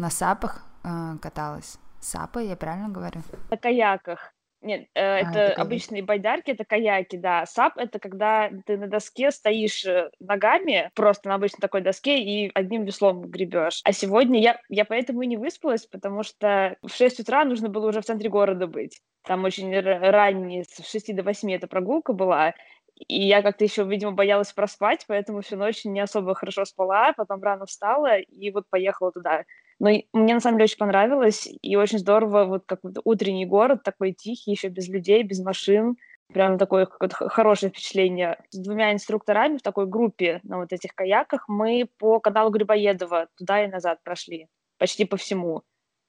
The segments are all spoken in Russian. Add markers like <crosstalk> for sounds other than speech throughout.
на сапах э, каталась. Сапы, я правильно говорю? На каяках. Нет, э, А, это это обычные байдарки, это каяки, да. Сап- это когда ты на доске стоишь э, ногами, просто на обычной такой доске, и одним веслом гребешь. А сегодня я, я поэтому и не выспалась, потому что в 6 утра нужно было уже в центре города быть. Там очень р- ранний, с 6 до 8 эта прогулка была. И я как-то еще, видимо, боялась проспать, поэтому всю ночь не особо хорошо спала, потом рано встала и вот поехала туда. Но мне на самом деле очень понравилось, и очень здорово, вот как утренний город, такой тихий, еще без людей, без машин. Прям такое хорошее впечатление. С двумя инструкторами в такой группе на вот этих каяках мы по каналу Грибоедова туда и назад прошли, почти по всему.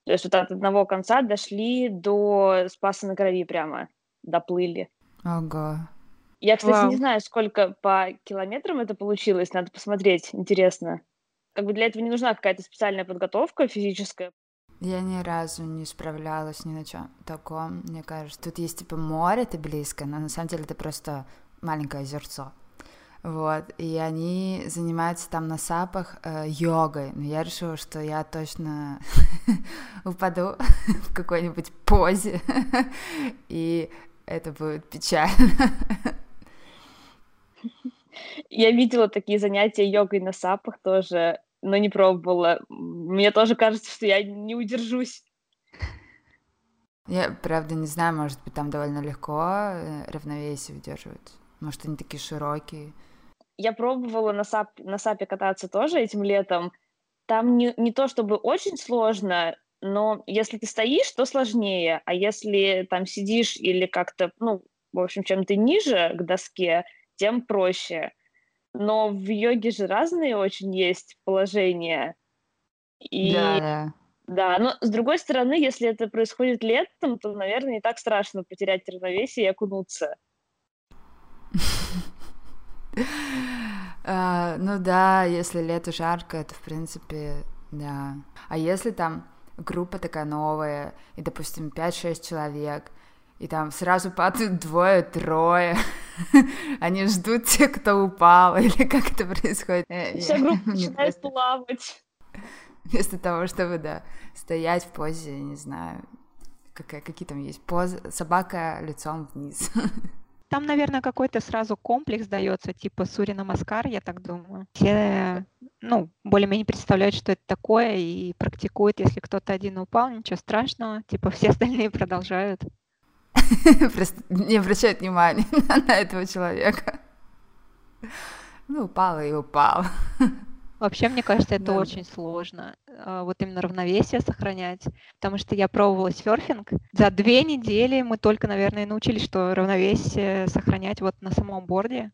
То есть вот от одного конца дошли до Спаса на Крови прямо, доплыли. Ого. Я, кстати, не Вау. знаю, сколько по километрам это получилось, надо посмотреть, интересно. Как бы для этого не нужна какая-то специальная подготовка физическая. Я ни разу не справлялась ни на чем таком, мне кажется. Тут есть типа море, ты близко, но на самом деле это просто маленькое озерцо. Вот, и они занимаются там на сапах э, йогой. Но я решила, что я точно <laughs> упаду <laughs> в какой-нибудь позе, <laughs> и это будет печально. Я видела такие занятия йогой на сапах тоже, но не пробовала. Мне тоже кажется, что я не удержусь. Я, правда, не знаю, может быть, там довольно легко э, равновесие удерживать. Может, они такие широкие. Я пробовала на, сап, на сапе кататься тоже этим летом. Там не, не то чтобы очень сложно, но если ты стоишь, то сложнее. А если там сидишь или как-то, ну, в общем, чем ты ниже к доске, тем проще. Но в йоге же разные очень есть положения. И Да, да. да, но с другой стороны, если это происходит летом, то, наверное, не так страшно потерять равновесие и окунуться. <laughs> А, ну да, если лето жарко, это в принципе, да. А если там группа такая новая, и, допустим, 5-6 человек, и там сразу падают двое-трое, <laughs> они ждут тех, кто упал, <laughs> или как это происходит? Э, Вся группа <laughs> начинает плавать. Вместо того, чтобы, да, стоять в позе, не знаю, какая, какие там есть позы, собака лицом вниз. Там, наверное, какой-то сразу комплекс дается, типа Сурина Маскар, я так думаю. Все, ну, более-менее представляют, что это такое, и практикуют, если кто-то один упал, ничего страшного, типа все остальные продолжают. <laughs> Просто не обращают внимания <laughs> на этого человека. Ну, упал и упал. Вообще, мне кажется, это Да. очень сложно, а, вот именно равновесие сохранять, потому что я пробовала серфинг. За две недели мы только, наверное, научились, что равновесие сохранять вот на самом борде.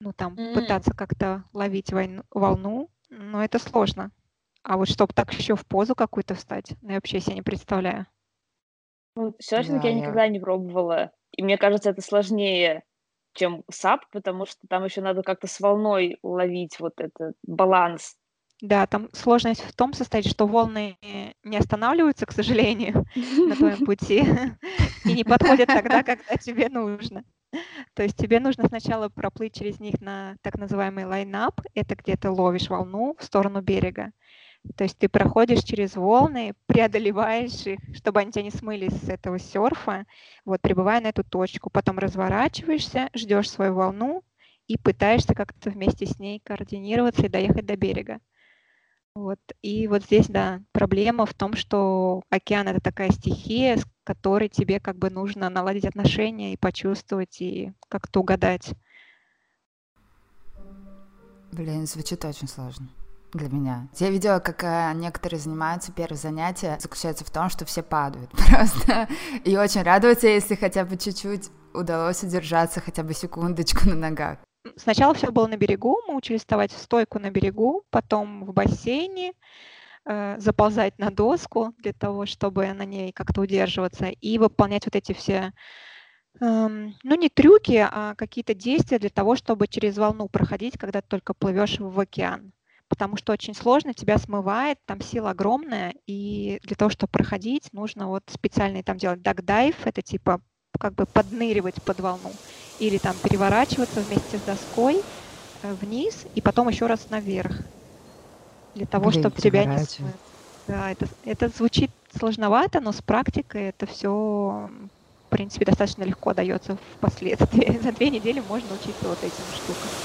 Ну, там, М. пытаться как-то ловить войну- волну, но это сложно. А вот чтобы так еще в позу какую-то встать, ну, я вообще себе не представляю. Ну, Да, я я- никогда не пробовала. И мне кажется, это сложнее, чем сап, потому что там еще надо как-то с волной ловить вот этот баланс. Да, там сложность в том состоит, что волны не останавливаются, к сожалению, на твоем <laughs> пути <laughs> и не подходят тогда, когда тебе нужно. То есть тебе нужно сначала проплыть через них на так называемый лайнап, это где ты ловишь волну в сторону берега. То есть ты проходишь через волны, преодолеваешь их, чтобы они тебя не смыли с этого серфа, вот, прибывая на эту точку. Потом разворачиваешься, ждешь свою волну и пытаешься как-то вместе с ней координироваться и доехать до берега. Вот. И вот здесь, да, проблема в том, что океан — это такая стихия, с которой тебе как бы нужно наладить отношения и почувствовать, и как-то угадать. Блин, звучит очень сложно для меня. Я видела, как э, некоторые занимаются, первое занятие заключается в том, что все падают <laughs> просто. И очень радуются, если хотя бы чуть-чуть удалось удержаться хотя бы секундочку на ногах. Сначала все было на берегу, мы учились вставать в стойку на берегу, потом в бассейне, э, заползать на доску для того, чтобы на ней как-то удерживаться и выполнять вот эти все, эм, ну не трюки, а какие-то действия для того, чтобы через волну проходить, когда ты только плывешь в океан. Потому что очень сложно, тебя смывает, там сила огромная, и для того, чтобы проходить, нужно вот специальный там делать дайв, это типа как бы подныривать под волну или там переворачиваться вместе с доской э, вниз и потом еще раз наверх для того, Блин, чтобы тебя не смыло. Да, это, это звучит сложновато, но с практикой это все, в принципе, достаточно легко дается впоследствии. <laughs> За две недели можно учиться вот этим штукам.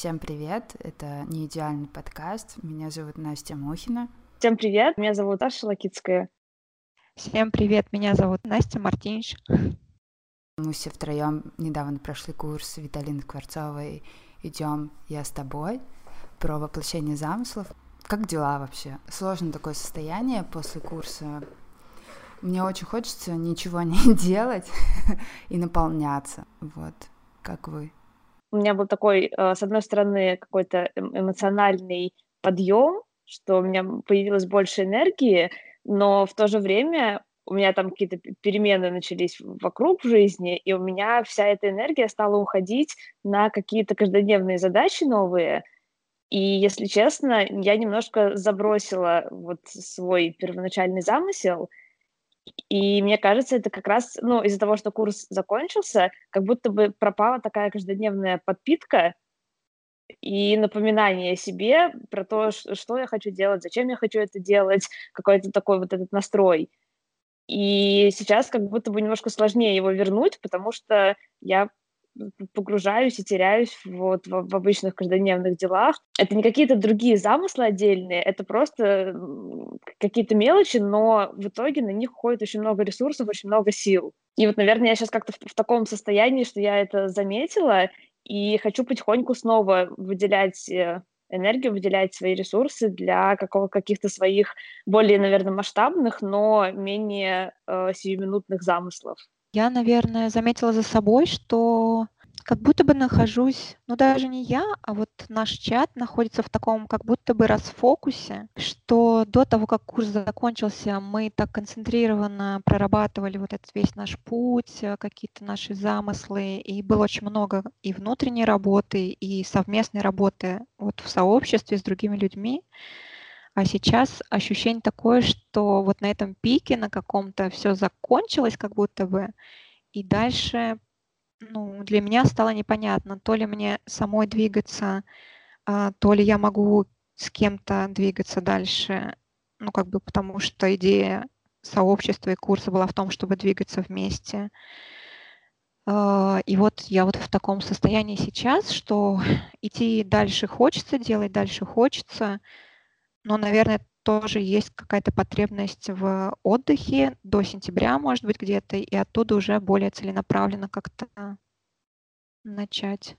Всем привет, это не идеальный подкаст. Меня зовут Настя Мухина. Всем привет, меня зовут Аша Лакицкая. Всем привет, меня зовут Настя Мартинш. Мы все втроем недавно прошли курс Виталины Кварцовой «Идем, я с тобой» про воплощение замыслов. Как дела вообще? Сложно такое состояние после курса. Мне очень хочется ничего <laughs> не делать и наполняться. Вот. Как вы? у меня был такой, э, с одной стороны, какой-то эм, эмоциональный подъем, что у меня появилось больше энергии, но в то же время у меня там какие-то перемены начались вокруг в жизни, и у меня вся эта энергия стала уходить на какие-то каждодневные задачи новые. И, если честно, я немножко забросила вот свой первоначальный замысел, и мне кажется, это как раз, ну, из-за того, что курс закончился, как будто бы пропала такая каждодневная подпитка и напоминание себе про то, что я хочу делать, зачем я хочу это делать, <laughs> какой-то такой вот этот настрой. И сейчас как будто бы немножко сложнее его вернуть, потому что я погружаюсь и теряюсь вот в, в обычных каждодневных делах. Это не какие-то другие замыслы отдельные, это просто какие-то мелочи, но в итоге на них уходит очень много ресурсов, очень много сил. И вот, наверное, я сейчас как-то в, в таком состоянии, что я это заметила, и хочу потихоньку снова выделять э, энергию, выделять свои ресурсы для какого, каких-то своих более, наверное, масштабных, но менее э, сиюминутных замыслов. Я, наверное, заметила за собой, что как будто бы нахожусь, ну даже не я, а вот наш чат находится в таком как будто бы расфокусе, что до того, как курс закончился, мы так концентрированно прорабатывали вот этот весь наш путь, э, какие-то наши замыслы, и было очень много и внутренней работы, и совместной работы вот в сообществе с другими людьми. А сейчас ощущение такое, что вот на этом пике на каком-то все закончилось как будто бы, и дальше ну, для меня стало непонятно, то ли мне самой двигаться, а, то ли я могу с кем-то двигаться дальше, ну, как бы потому что идея сообщества и курса была в том, чтобы двигаться вместе. А, и вот я вот в таком состоянии сейчас, что идти дальше хочется, делать дальше хочется, но, наверное, тоже есть какая-то потребность в отдыхе до сентября, может быть, где-то, и оттуда уже более целенаправленно как-то начать.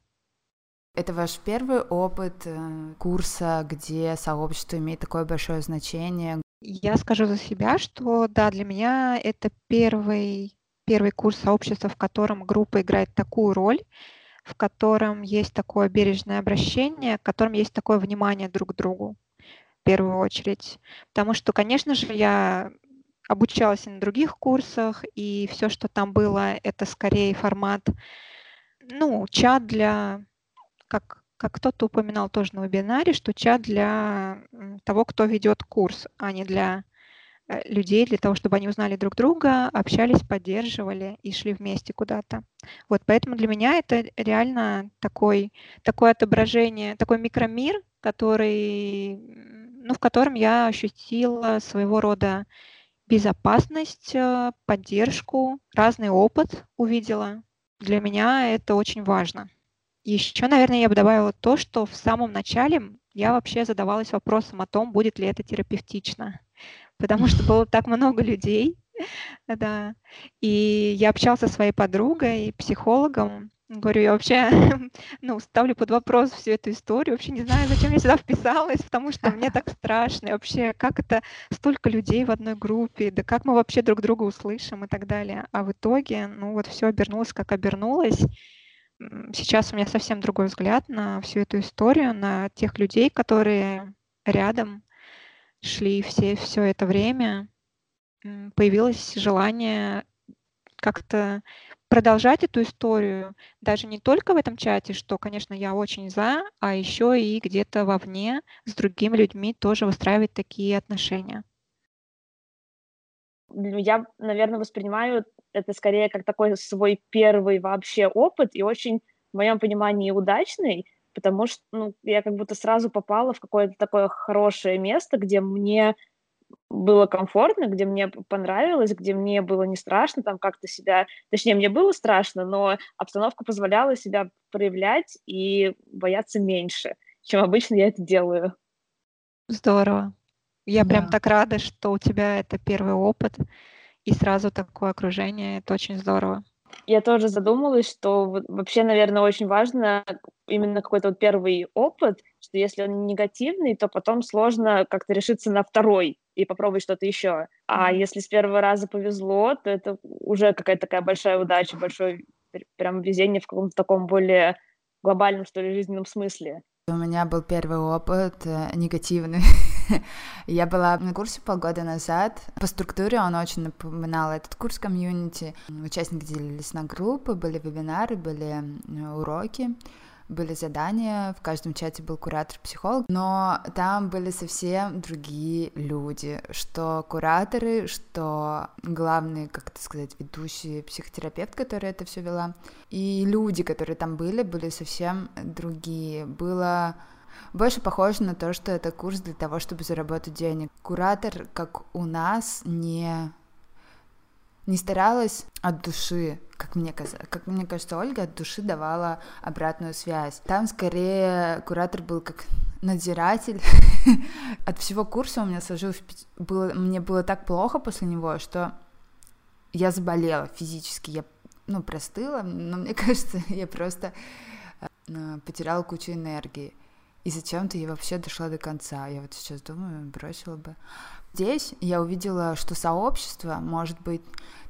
Это ваш первый опыт э, курса, где сообщество имеет такое большое значение? Я скажу за себя, что да, для меня это первый, первый курс сообщества, в котором группа играет такую роль, в котором есть такое бережное обращение, в котором есть такое внимание друг к другу в первую очередь. Потому что, конечно же, я обучалась и на других курсах, и все, что там было, это скорее формат, ну, чат для, как, как кто-то упоминал тоже на вебинаре, что чат для того, кто ведет курс, а не для э, людей, для того, чтобы они узнали друг друга, общались, поддерживали и шли вместе куда-то. Вот поэтому для меня это реально такой, такое отображение, такой микромир, который ну, в котором я ощутила своего рода безопасность, э, поддержку, разный опыт увидела. Для меня это очень важно. Еще, наверное, я бы добавила то, что в самом начале я вообще задавалась вопросом о том, будет ли это терапевтично. <laughs> Потому что было так много людей, <laughs> да. И я общалась со своей подругой, психологом, Говорю, я вообще <laughs> ну, ставлю под вопрос всю эту историю. Вообще не знаю, зачем я сюда вписалась, потому что мне так страшно. И вообще, как это столько людей в одной группе, да как мы вообще друг друга услышим и так далее. А в итоге, ну вот все обернулось, как обернулось. Сейчас у меня совсем другой взгляд на всю эту историю, на тех людей, которые рядом шли все, все это время. Появилось желание как-то продолжать эту историю даже не только в этом чате, что, конечно, я очень за, а еще и где-то вовне с другими людьми тоже выстраивать такие отношения. Я, наверное, воспринимаю это скорее как такой свой первый вообще опыт и очень, в моем понимании, удачный, потому что ну, я как будто сразу попала в какое-то такое хорошее место, где мне было комфортно, где мне понравилось, где мне было не страшно там как-то себя... Точнее, мне было страшно, но обстановка позволяла себя проявлять и бояться меньше, чем обычно я это делаю. Здорово. Я да. прям так рада, что у тебя это первый опыт и сразу такое окружение. Это очень здорово. Я тоже задумалась, что вообще, наверное, очень важно именно какой-то вот первый опыт, что если он негативный, то потом сложно как-то решиться на второй и попробовать что-то еще. А если с первого раза повезло, то это уже какая-то такая большая удача, большое прям везение в каком-то таком более глобальном, что ли, жизненном смысле. У меня был первый опыт э, негативный. <laughs> <laughs> Я была на курсе полгода назад. По структуре он очень напоминал этот курс комьюнити. Участники делились на группы, были вебинары, были уроки были задания, в каждом чате был куратор-психолог, но там были совсем другие люди, что кураторы, что главный, как это сказать, ведущий психотерапевт, который это все вела, и люди, которые там были, были совсем другие. Было больше похоже на то, что это курс для того, чтобы заработать денег. Куратор, как у нас, не не старалась от души, как мне, как мне кажется, Ольга от души давала обратную связь. Там скорее куратор был как надзиратель. <laughs> от всего курса у меня сложилось... Было, мне было так плохо после него, что я заболела физически. Я, ну, простыла, но мне <laughs> кажется, я просто э, потеряла кучу энергии. И зачем-то я вообще дошла до конца. Я вот сейчас думаю, бросила бы. Здесь я увидела, что сообщество может быть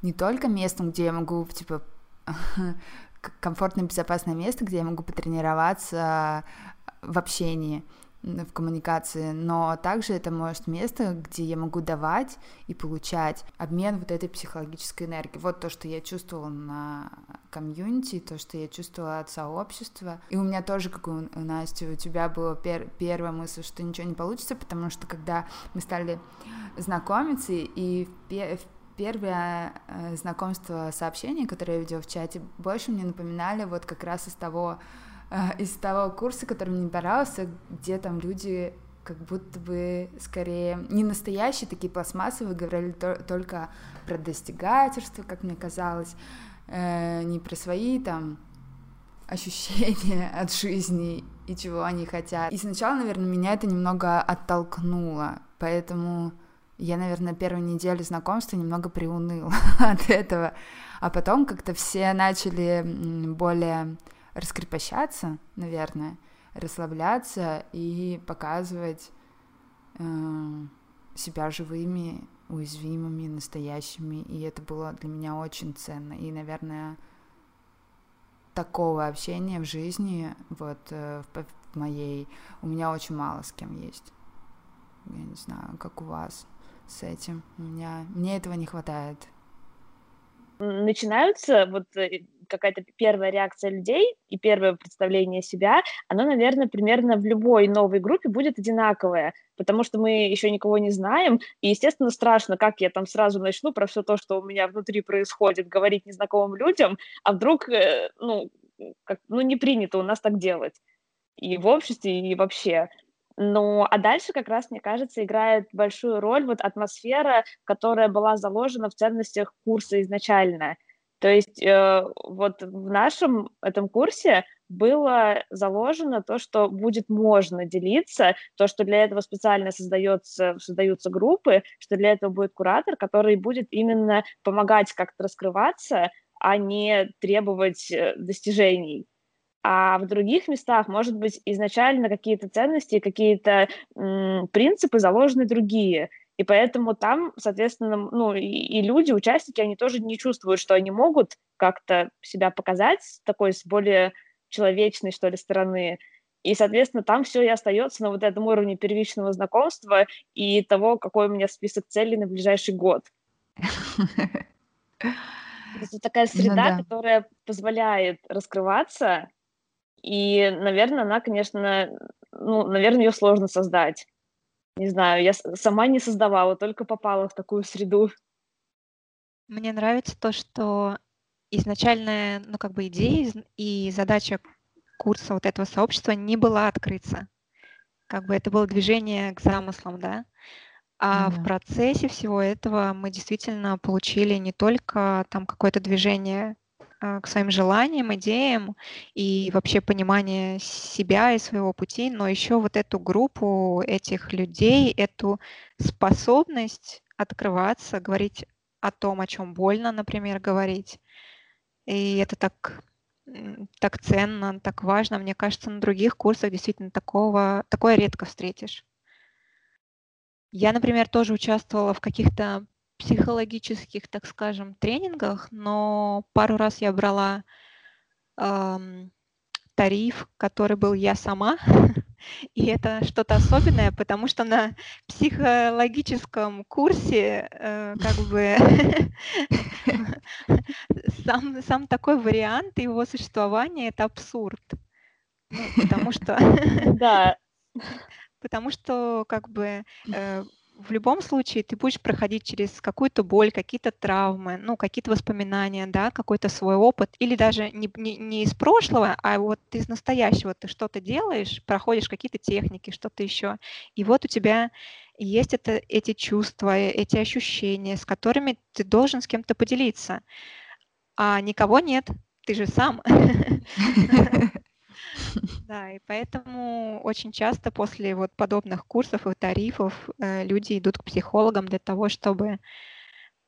не только местом, где я могу, типа, <laughs> комфортное, безопасное место, где я могу потренироваться в общении, в коммуникации, но также это может место, где я могу давать и получать обмен вот этой психологической энергией. Вот то, что я чувствовала на комьюнити, то, что я чувствовала от сообщества. И у меня тоже, как у Насти, у тебя была пер первая мысль, что ничего не получится, потому что когда мы стали знакомиться, и в первое э, знакомство сообщений, которые я видела в чате, больше мне напоминали вот как раз из того из того курса, который мне понравился, где там люди как будто бы скорее не настоящие такие пластмассовые, говорили то, только про достигательство, как мне казалось, э, не про свои там ощущения <laughs> от жизни и чего они хотят. И сначала, наверное, меня это немного оттолкнуло, поэтому я, наверное, первую неделю знакомства немного приуныла <laughs> от этого, а потом как-то все начали более раскрепощаться, наверное, расслабляться и показывать э, себя живыми, уязвимыми, настоящими. И это было для меня очень ценно. И, наверное, такого общения в жизни, вот э, в, в моей, у меня очень мало с кем есть. Я не знаю, как у вас с этим. У меня, мне этого не хватает. Начинаются вот э, какая-то первая реакция людей и первое представление себя, оно, наверное, примерно в любой новой группе будет одинаковое, потому что мы еще никого не знаем, и, естественно, страшно, как я там сразу начну про все то, что у меня внутри происходит, говорить незнакомым людям, а вдруг, э, ну, как, ну, не принято у нас так делать. И в обществе, и вообще. Ну, а дальше как раз, мне кажется, играет большую роль вот атмосфера, которая была заложена в ценностях курса изначально – то есть э, вот в нашем этом курсе было заложено то, что будет можно делиться, то, что для этого специально создается, создаются группы, что для этого будет куратор, который будет именно помогать как-то раскрываться, а не требовать э, достижений. А в других местах, может быть, изначально какие-то ценности, какие-то принципы заложены другие – и поэтому там, соответственно, ну, и, и люди, участники, они тоже не чувствуют, что они могут как-то себя показать с такой, с более человечной, что ли, стороны. И, соответственно, там все и остается на вот этом уровне первичного знакомства и того, какой у меня список целей на ближайший год. <laughs> Это такая ну среда, которая позволяет раскрываться, и, наверное, она, конечно, ну, наверное, ее сложно создать. Не знаю, я сама не создавала, только попала в такую среду. Мне нравится то, что изначальная, ну, как бы идея и задача курса вот этого сообщества не была открыться. Как бы это было движение к замыслам, да. А в процессе всего этого мы действительно получили не только там какое-то движение к своим желаниям, идеям и вообще понимание себя и своего пути, но еще вот эту группу этих людей, эту способность открываться, говорить о том, о чем больно, например, говорить. И это так, так ценно, так важно. Мне кажется, на других курсах действительно такого, такое редко встретишь. Я, например, тоже участвовала в каких-то психологических, так скажем, тренингах, но пару раз я брала эм, тариф, который был я сама, <laughs> и это что-то особенное, потому что на психологическом курсе э, как бы <laughs> сам, сам такой вариант его существования это абсурд. Ну, потому что... Да. <laughs> Потому что как бы э, в любом случае ты будешь проходить через какую-то боль, какие-то травмы, ну, какие-то воспоминания, да, какой-то свой опыт, или даже не, не, не из прошлого, а вот из настоящего. Ты что-то делаешь, проходишь какие-то техники, что-то еще, и вот у тебя есть это, эти чувства, эти ощущения, с которыми ты должен с кем-то поделиться, а никого нет, ты же сам. <laughs> <laughs> Да, и поэтому очень часто после вот подобных курсов и тарифов э, люди идут к психологам для того, чтобы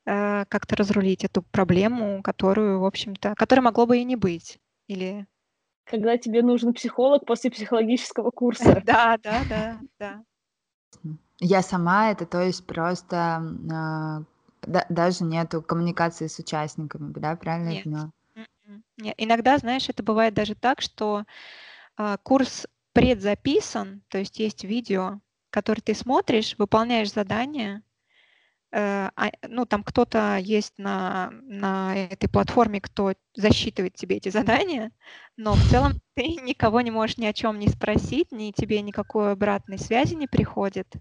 э, как-то разрулить эту проблему, которую, в общем-то, которая могло бы и не быть. Или когда тебе нужен психолог после психологического курса. <laughs> Да, да, да, да. Я сама это, то есть просто э, да, даже нету коммуникации с участниками, да, правильно я Нет. поняла? Иногда, знаешь, это бывает даже так, что а, курс предзаписан, то есть есть видео, которое ты смотришь, выполняешь задание, э, а, ну, там кто-то есть на, на этой платформе, кто засчитывает тебе эти задания, но в целом <laughs> ты никого не можешь ни о чем не спросить, ни тебе никакой обратной связи не приходит,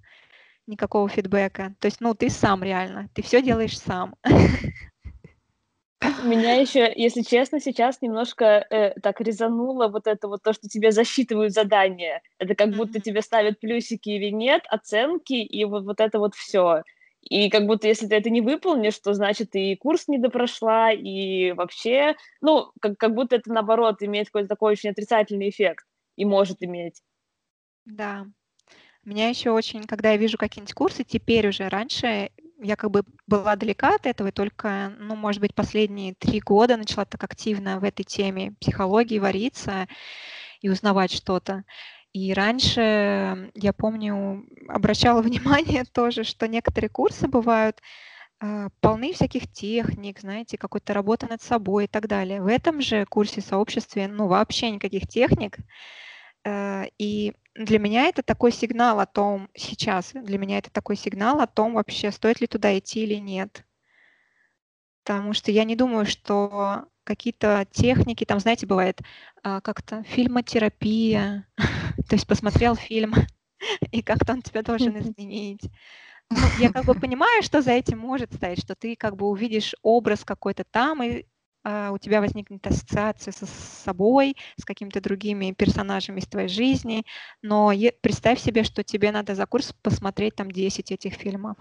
никакого фидбэка. То есть, ну, ты сам реально, ты все делаешь сам. <laughs> Меня еще, если честно, сейчас немножко э, так резануло вот это вот то, что тебе засчитывают задания. Это как будто тебе ставят плюсики или нет, оценки, и вот, вот это вот все. И как будто если ты это не выполнишь, то значит и курс не допрошла, и вообще, ну, как, как будто это наоборот имеет какой-то такой очень отрицательный эффект и может иметь. Да. Меня еще очень, когда я вижу какие-нибудь курсы, теперь уже раньше я как бы была далека от этого, и только, ну, может быть, последние три года начала так активно в этой теме психологии вариться и узнавать что-то. И раньше, я помню, обращала <laughs> внимание тоже, что некоторые курсы бывают э, полны всяких техник, знаете, какой-то работы над собой и так далее. В этом же курсе сообществе, ну, вообще никаких техник. Э, и для меня это такой сигнал о том сейчас, для меня это такой сигнал о том вообще, стоит ли туда идти или нет. Потому что я не думаю, что какие-то техники, там, знаете, бывает а, как-то фильмотерапия, <laughs> то есть посмотрел фильм, <laughs> и как-то он тебя должен изменить. Ну, я как бы понимаю, что за этим может стоять, что ты как бы увидишь образ какой-то там, и у тебя возникнет ассоциация со собой, с какими-то другими персонажами из твоей жизни, но представь себе, что тебе надо за курс посмотреть там 10 этих фильмов.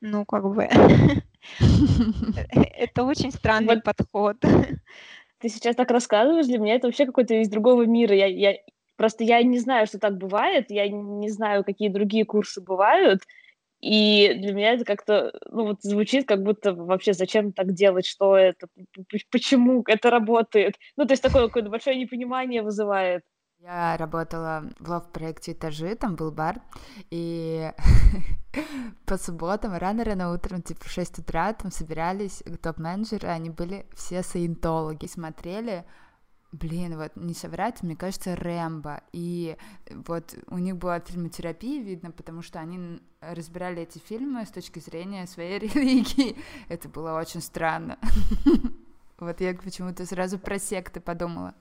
Ну, как бы, <laughs> это очень странный подход. Ты сейчас так рассказываешь, для меня это вообще какой-то из другого мира. Я, я просто я не знаю, что так бывает, я не знаю, какие другие курсы бывают, и для меня это как-то, ну вот звучит, как будто вообще зачем так делать, что это, почему это работает. Ну, то есть такое какое-то большое непонимание вызывает. Я работала в лов-проекте «Этажи», там был бар, и <laughs> по субботам рано-рано утром, типа в 6 утра, там собирались топ-менеджеры, они были все саентологи, смотрели Блин, вот не соврать, мне кажется, Рэмбо. И вот у них была фильмотерапия, видно, потому что они разбирали эти фильмы с точки зрения своей <laughs> религии. Это было очень странно. <laughs> Вот я почему-то сразу про секты подумала.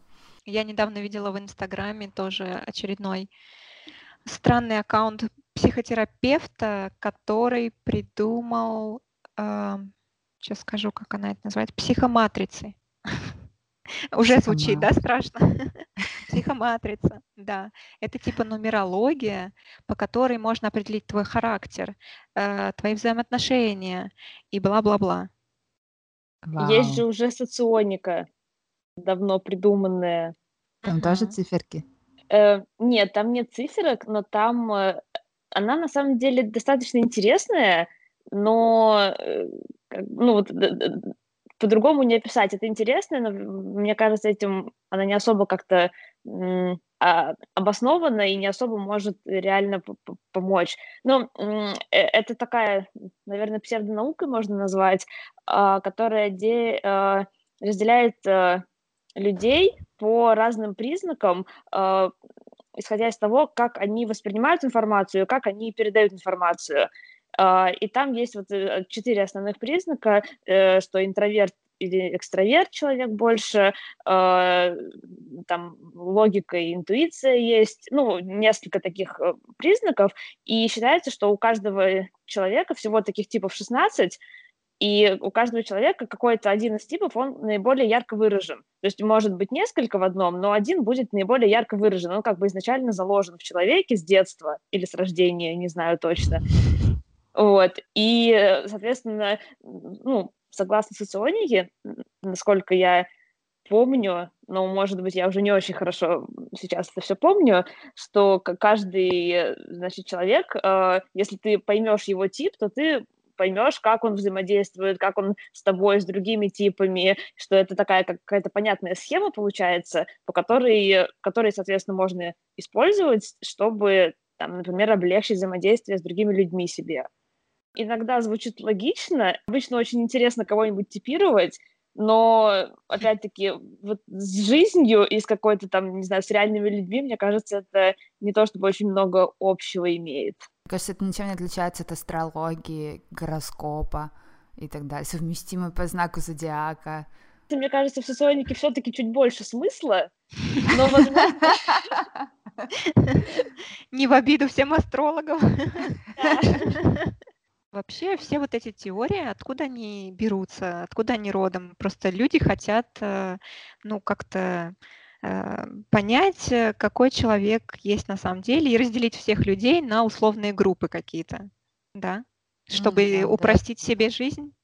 Я недавно видела в Инстаграме тоже очередной странный аккаунт психотерапевта, который придумал Сейчас скажу, как она это называет. Психоматрицей. Уже звучит, да, страшно? <laughs> Психоматрица, да. Это типа нумерология, по которой можно определить твой характер, э, твои взаимоотношения и бла-бла-бла. Есть же уже соционика, давно придуманная. Там тоже циферки? Э, нет, там нет циферок, но там э, она на самом деле достаточно интересная, но ну вот по-другому не описать. Это интересно, но мне кажется, этим она не особо как-то а, обоснованно и не особо может реально помочь. Но э, это такая, наверное, псевдонаука можно назвать, а, которая де, а, разделяет людей по разным признакам, исходя из того, как они воспринимают информацию, как они передают информацию. А, и там есть вот э, четыре основных признака, э, что интроверт или экстраверт человек больше, а, там логика и интуиция есть, ну, несколько таких э, признаков, и считается, что у каждого человека всего таких типов 16, и у каждого человека какой-то один из типов, он наиболее ярко выражен. То есть может быть несколько в одном, но один будет наиболее ярко выражен. Он как бы изначально заложен в человеке с детства или с рождения, не знаю точно. Вот. И, соответственно, ну, согласно соционике, насколько я помню, но, может быть, я уже не очень хорошо сейчас это все помню, что каждый, значит, человек, э, если ты поймешь его тип, то ты поймешь, как он взаимодействует, как он с тобой, с другими типами, что это такая какая-то понятная схема получается, по которой, которой, соответственно, можно использовать, чтобы, там, например, облегчить взаимодействие с другими людьми себе иногда звучит логично. Обычно очень интересно кого-нибудь типировать, но, опять-таки, вот с жизнью и с какой-то там, не знаю, с реальными людьми, мне кажется, это не то чтобы очень много общего имеет. Мне кажется, это ничем не отличается от астрологии, гороскопа и так далее, совместимы по знаку зодиака. Мне кажется, в соционике все-таки чуть больше смысла, но, возможно... <laughs> Не в обиду всем астрологам. Вообще все вот эти теории, откуда они берутся, откуда они родом? Просто люди хотят, э, ну, как-то э, понять, э, какой человек есть на самом деле, и разделить всех людей на условные группы какие-то, да? Чтобы mm, да, упростить да. себе жизнь.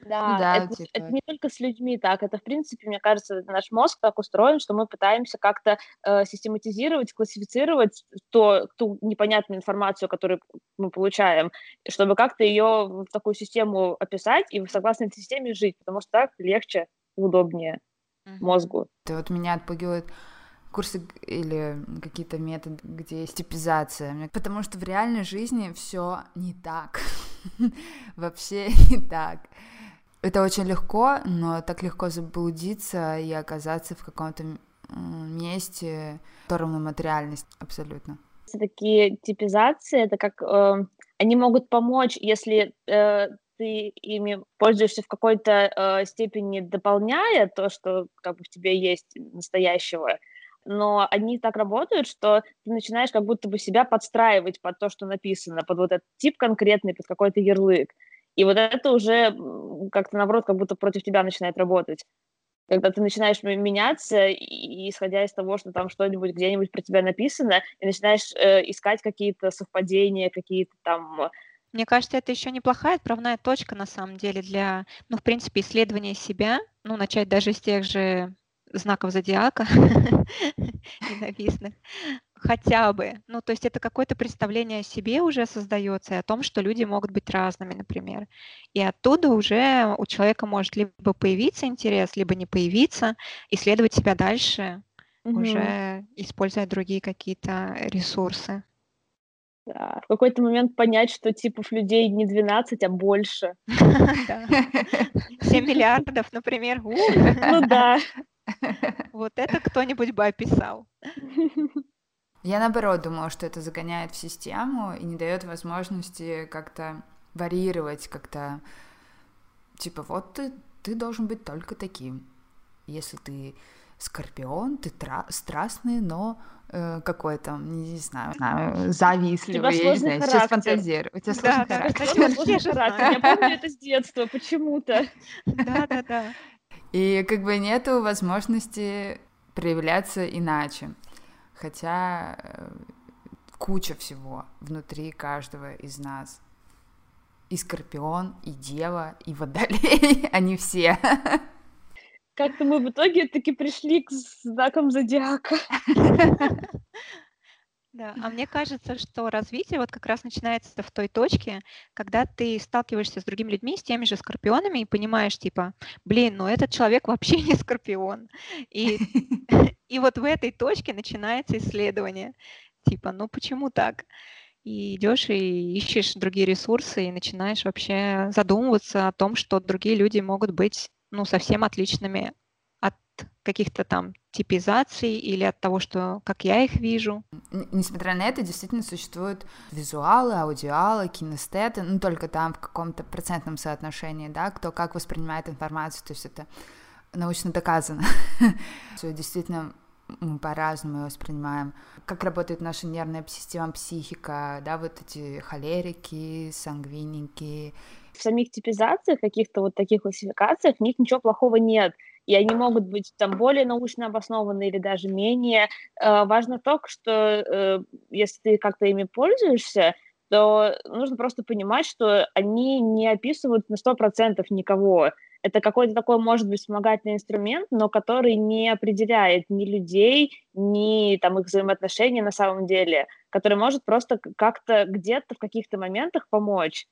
Да, да это, типа... это не только с людьми так, это, в принципе, мне кажется, наш мозг так устроен, что мы пытаемся как-то э, систематизировать, классифицировать то, ту непонятную информацию, которую мы получаем, чтобы как-то ее в такую систему описать и согласно этой системе жить, потому что так легче, удобнее mm-hmm. мозгу. Это вот меня отпугивает курсы или какие-то методы, где есть типизация, потому что в реальной жизни все не так, <laughs> вообще не так. Это очень легко, но так легко заблудиться и оказаться в каком-то месте, в котором материальность абсолютно. Такие типизации, это как э, они могут помочь, если э, ты ими пользуешься в какой-то э, степени, дополняя то, что как бы в тебе есть настоящего, но они так работают, что ты начинаешь как будто бы себя подстраивать под то, что написано, под вот этот тип конкретный, под какой-то ярлык. И вот это уже как-то, наоборот, как будто против тебя начинает работать. Когда ты начинаешь меняться, и, исходя из того, что там что-нибудь где-нибудь про тебя написано, и начинаешь э, искать какие-то совпадения, какие-то там мне кажется, это еще неплохая отправная точка на самом деле для, ну, в принципе, исследования себя, ну, начать даже с тех же знаков зодиака <laughs> ненавистных, хотя бы. Ну, то есть это какое-то представление о себе уже создается и о том, что люди могут быть разными, например. И оттуда уже у человека может либо появиться интерес, либо не появиться, исследовать себя дальше, угу. уже используя другие какие-то ресурсы. Да, в какой-то момент понять, что типов людей не 12, а больше. <laughs> 7 миллиардов, например. Ну да. <laughs> Вот это кто-нибудь бы описал. <laughs> Я наоборот думала, что это загоняет в систему и не дает возможности как-то варьировать, как-то типа вот ты, ты должен быть только таким. Если ты Скорпион, ты тра- страстный, но э, какой там, не знаю, знаю завистливый, я не знаю, сейчас фантазирую. У тебя сложный да, характер. Да, сложный характер. Я помню это с детства почему-то. Да-да-да. И как бы нету возможности проявляться иначе. Хотя э, куча всего внутри каждого из нас. И Скорпион, и Дева, и Водолей, <laughs> они все. Как-то мы в итоге таки пришли к знакам зодиака. <laughs> Да, а мне кажется, что развитие вот как раз начинается в той точке, когда ты сталкиваешься с другими людьми, с теми же скорпионами, и понимаешь, типа, блин, ну этот человек вообще <laughs> не скорпион. И, и вот в этой точке начинается исследование. Типа, ну почему так? И идешь и ищешь другие ресурсы, и начинаешь вообще задумываться о том, что другие люди могут быть ну, совсем отличными от каких-то там типизаций или от того, что как я их вижу. Несмотря на это, действительно существуют визуалы, аудиалы, кинестеты, ну только там в каком-то процентном соотношении, да, кто как воспринимает информацию, то есть это научно доказано. <laughs> Все действительно мы по-разному воспринимаем. Как работает наша нервная система, психика, да, вот эти холерики, сангвиники, в самих типизациях, каких-то вот таких классификациях, в них ничего плохого нет. И они могут быть там более научно обоснованы или даже менее. Э, важно только, что э, если ты как-то ими пользуешься, то нужно просто понимать, что они не описывают на 100% никого. Это какой-то такой, может быть, вспомогательный инструмент, но который не определяет ни людей, ни там их взаимоотношения на самом деле, который может просто как-то где-то в каких-то моментах помочь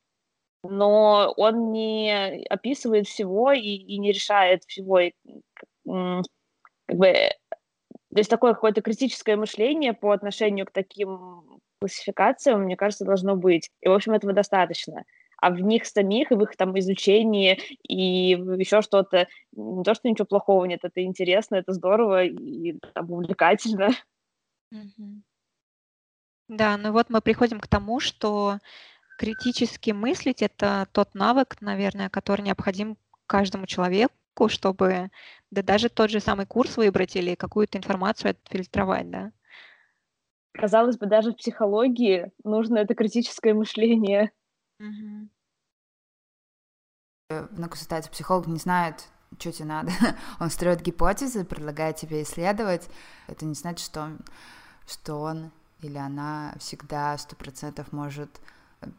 но он не описывает всего и, и не решает всего. И, как бы, то есть такое какое-то критическое мышление по отношению к таким классификациям, мне кажется, должно быть. И, в общем, этого достаточно. А в них самих, и в их там изучении, и еще что-то, не то, что ничего плохого нет, это интересно, это здорово и там, увлекательно. Да, ну вот мы приходим к тому, что критически мыслить- это тот навык, наверное, который необходим каждому человеку, чтобы да даже тот же самый курс выбрать или какую-то информацию отфильтровать, да. Казалось бы, даже в психологии нужно это критическое мышление. Мгм. На консультации психолог не знает, что тебе надо. <laughs> Он строит гипотезы, предлагает тебе исследовать. Это не значит, что, он, что он или она всегда сто процентов может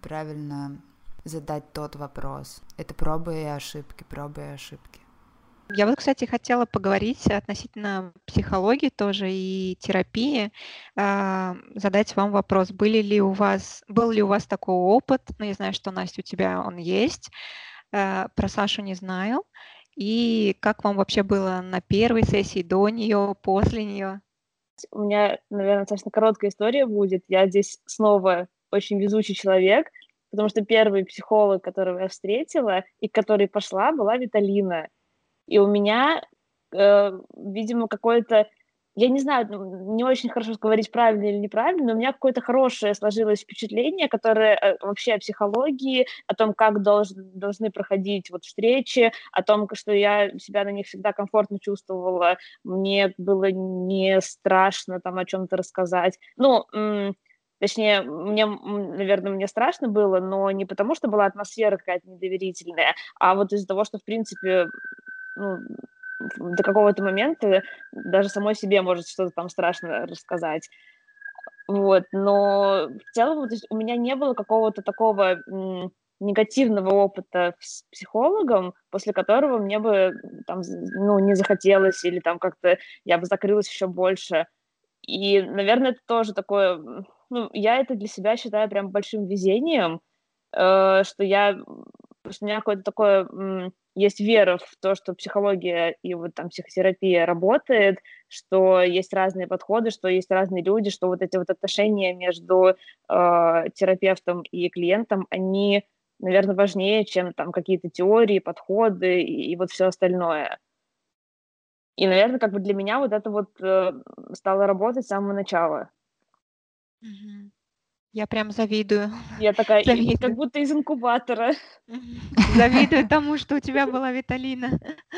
правильно задать тот вопрос. Это пробы и ошибки, пробы и ошибки. Я вот, кстати, хотела поговорить относительно психологии тоже и терапии, э, задать вам вопрос, были ли у вас, был ли у вас такой опыт, ну, я знаю, что, Настя, у тебя он есть, про Сашу не знаю, и как вам вообще было на первой сессии, до нее, после нее? У меня, наверное, достаточно короткая история будет. Я здесь снова очень везучий человек, потому что первый психолог, которого я встретила и которой пошла, была Виталина. И у меня, э, видимо, какое-то я не знаю, ну, не очень хорошо говорить правильно или неправильно, но у меня какое-то хорошее сложилось впечатление, которое э, вообще о психологии, о том, как долж, должны проходить вот встречи, о том, что я себя на них всегда комфортно чувствовала, мне было не страшно там о чем-то рассказать. Ну, Точнее, мне, наверное, мне страшно было, но не потому, что была атмосфера какая-то недоверительная, а вот из-за того, что, в принципе, ну, до какого-то момента даже самой себе может что-то там страшно рассказать. Вот, но в целом то есть, у меня не было какого-то такого негативного опыта с психологом, после которого мне бы там, ну, не захотелось или там как-то я бы закрылась еще больше. И, наверное, это тоже такое ну, я это для себя считаю прям большим везением, э, что я, что у меня какое-то такое есть вера в то, что психология и вот там психотерапия работает, что есть разные подходы, что есть разные люди, что вот эти вот отношения между э, терапевтом и клиентом, они, наверное, важнее, чем там какие-то теории, подходы и, и вот все остальное. И, наверное, как бы для меня вот это вот э, стало работать с самого начала. Я прям завидую. Я такая, завидую. как будто из инкубатора. Завидую тому, что у тебя была Виталина.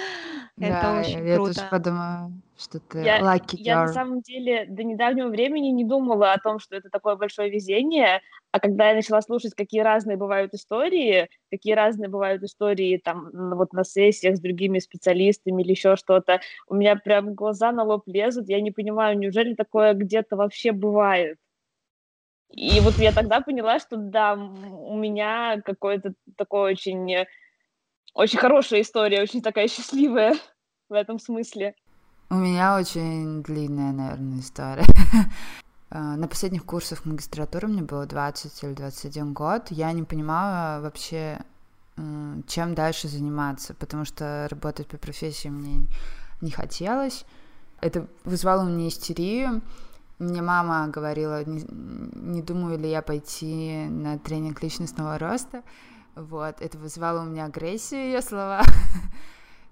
<laughs> Это очень я тоже круто. подумаю, что ты lucky я на самом деле до недавнего времени не думала о том, что это такое большое везение, а когда я начала слушать, какие разные бывают истории, какие разные бывают истории там вот на сессиях с другими специалистами или еще что-то, у меня прям глаза на лоб лезут, я не понимаю, неужели такое где-то вообще бывает? И вот я тогда поняла, что да, у меня какое-то такое очень, э, очень хорошая история, очень такая счастливая в этом смысле. У меня очень длинная, наверное, история. А, <laughs> На последних курсах магистратуры мне было 20 или 21 год. Я не понимала вообще, чем дальше заниматься, потому что работать по профессии мне не хотелось. Это вызвало у меня истерию. Мне мама говорила, не, не думаю ли я пойти на тренинг личностного роста. Вот, это вызвало у меня агрессию, ее слова. <laughs>